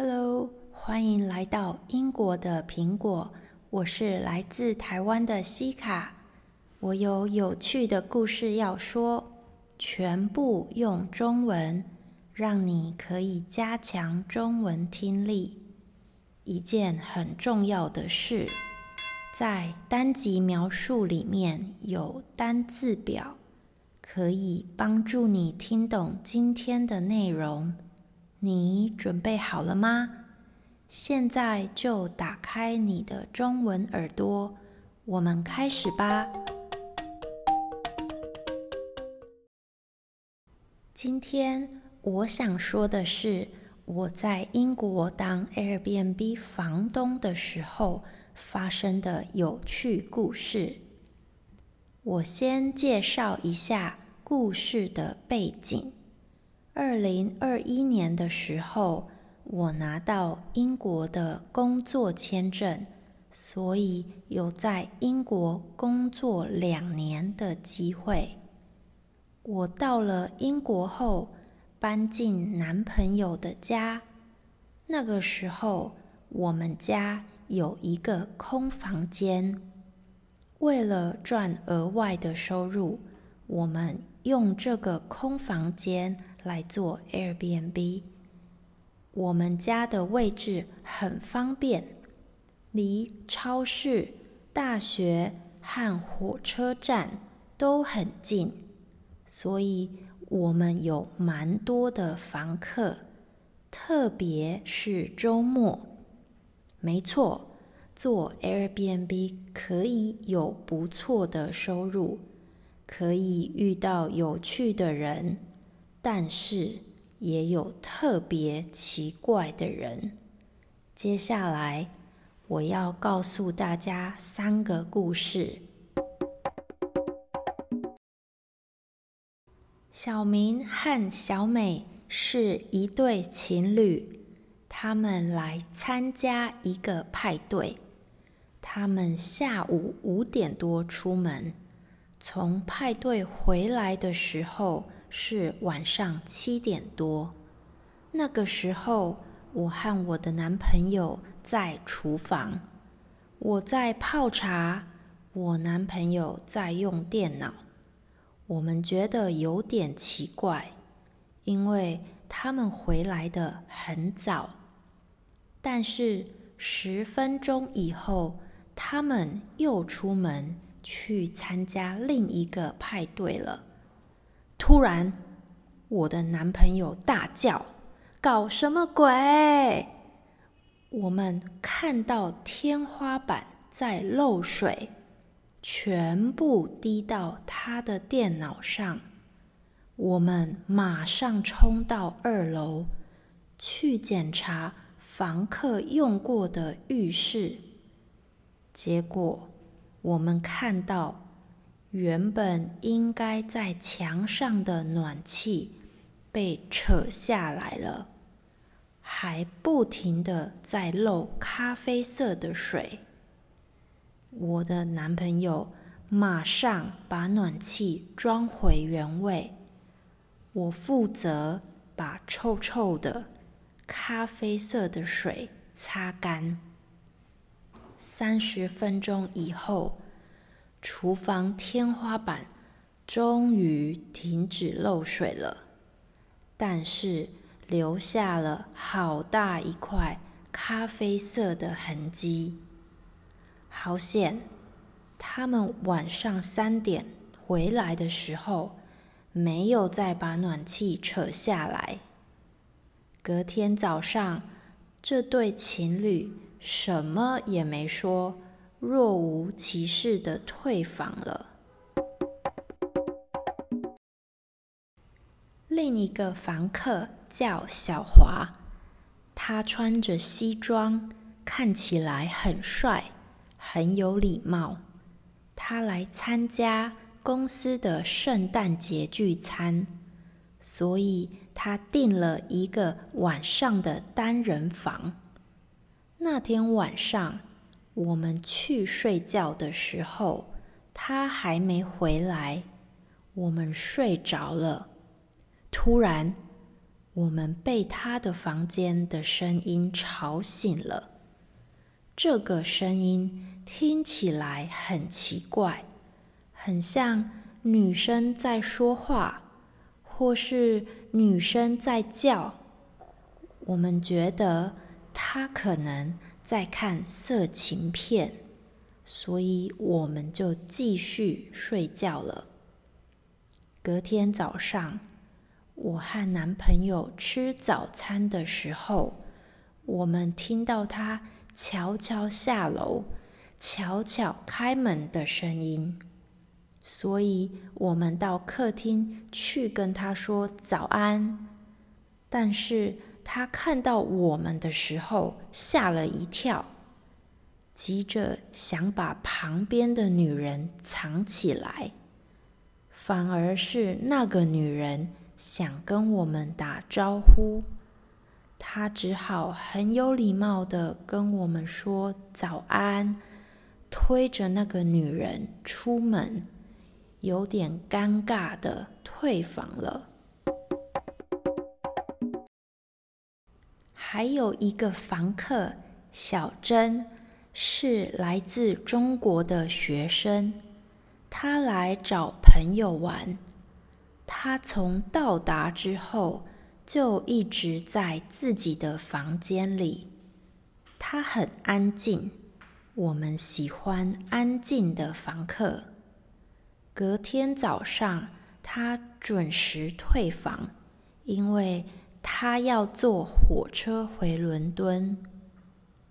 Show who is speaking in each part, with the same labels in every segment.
Speaker 1: Hello，欢迎来到英国的苹果。我是来自台湾的西卡，我有有趣的故事要说，全部用中文，让你可以加强中文听力。一件很重要的事，在单集描述里面有单字表，可以帮助你听懂今天的内容。你准备好了吗？现在就打开你的中文耳朵，我们开始吧。今天我想说的是，我在英国当 Airbnb 房东的时候发生的有趣故事。我先介绍一下故事的背景。二零二一年的时候，我拿到英国的工作签证，所以有在英国工作两年的机会。我到了英国后，搬进男朋友的家。那个时候，我们家有一个空房间。为了赚额外的收入，我们用这个空房间。来做 Airbnb，我们家的位置很方便，离超市、大学和火车站都很近，所以我们有蛮多的房客，特别是周末。没错，做 Airbnb 可以有不错的收入，可以遇到有趣的人。但是也有特别奇怪的人。接下来我要告诉大家三个故事。小明和小美是一对情侣，他们来参加一个派对。他们下午五点多出门，从派对回来的时候，是晚上七点多，那个时候，我和我的男朋友在厨房，我在泡茶，我男朋友在用电脑。我们觉得有点奇怪，因为他们回来的很早，但是十分钟以后，他们又出门去参加另一个派对了。突然，我的男朋友大叫：“搞什么鬼？”我们看到天花板在漏水，全部滴到他的电脑上。我们马上冲到二楼去检查房客用过的浴室，结果我们看到。原本应该在墙上的暖气被扯下来了，还不停地在漏咖啡色的水。我的男朋友马上把暖气装回原位，我负责把臭臭的咖啡色的水擦干。三十分钟以后。厨房天花板终于停止漏水了，但是留下了好大一块咖啡色的痕迹。好险，他们晚上三点回来的时候，没有再把暖气扯下来。隔天早上，这对情侣什么也没说。若无其事的退房了。另一个房客叫小华，他穿着西装，看起来很帅，很有礼貌。他来参加公司的圣诞节聚餐，所以他订了一个晚上的单人房。那天晚上，我们去睡觉的时候，他还没回来，我们睡着了。突然，我们被他的房间的声音吵醒了。这个声音听起来很奇怪，很像女生在说话，或是女生在叫。我们觉得他可能在看色情片，所以我们就继续睡觉了。隔天早上，我和男朋友吃早餐的时候，我们听到他悄悄下楼、悄悄开门的声音，所以我们到客厅去跟他说早安，但是。他看到我们的时候吓了一跳，急着想把旁边的女人藏起来，反而是那个女人想跟我们打招呼，他只好很有礼貌的跟我们说早安，推着那个女人出门，有点尴尬的退房了。还有一个房客小珍，是来自中国的学生，她来找朋友玩。她从到达之后就一直在自己的房间里，她很安静。我们喜欢安静的房客。隔天早上，她准时退房，因为。他要坐火车回伦敦，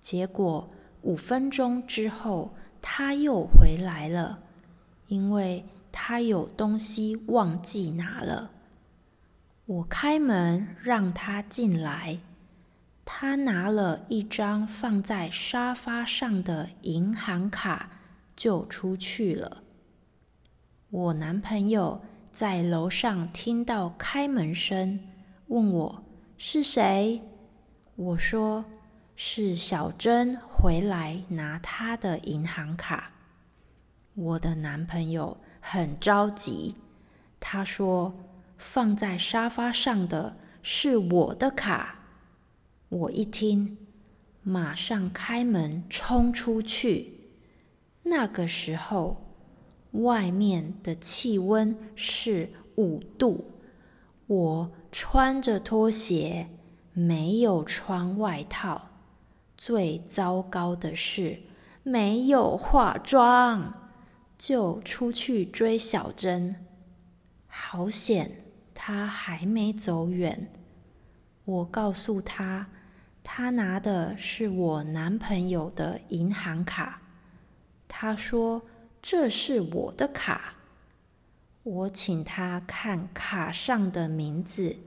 Speaker 1: 结果五分钟之后他又回来了，因为他有东西忘记拿了。我开门让他进来，他拿了一张放在沙发上的银行卡就出去了。我男朋友在楼上听到开门声。问我是谁？我说是小珍回来拿她的银行卡。我的男朋友很着急，他说放在沙发上的是我的卡。我一听，马上开门冲出去。那个时候，外面的气温是五度。我穿着拖鞋，没有穿外套。最糟糕的是，没有化妆，就出去追小珍。好险，她还没走远。我告诉她，她拿的是我男朋友的银行卡。她说：“这是我的卡。”我请他看卡上的名字，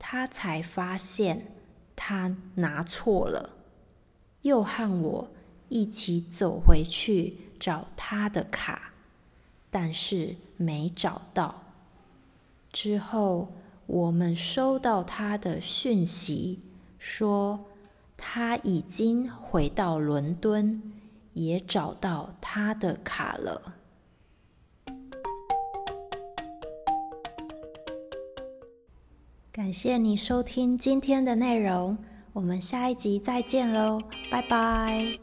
Speaker 1: 他才发现他拿错了，又和我一起走回去找他的卡，但是没找到。之后我们收到他的讯息，说他已经回到伦敦，也找到他的卡了。感谢你收听今天的内容，我们下一集再见喽，拜拜。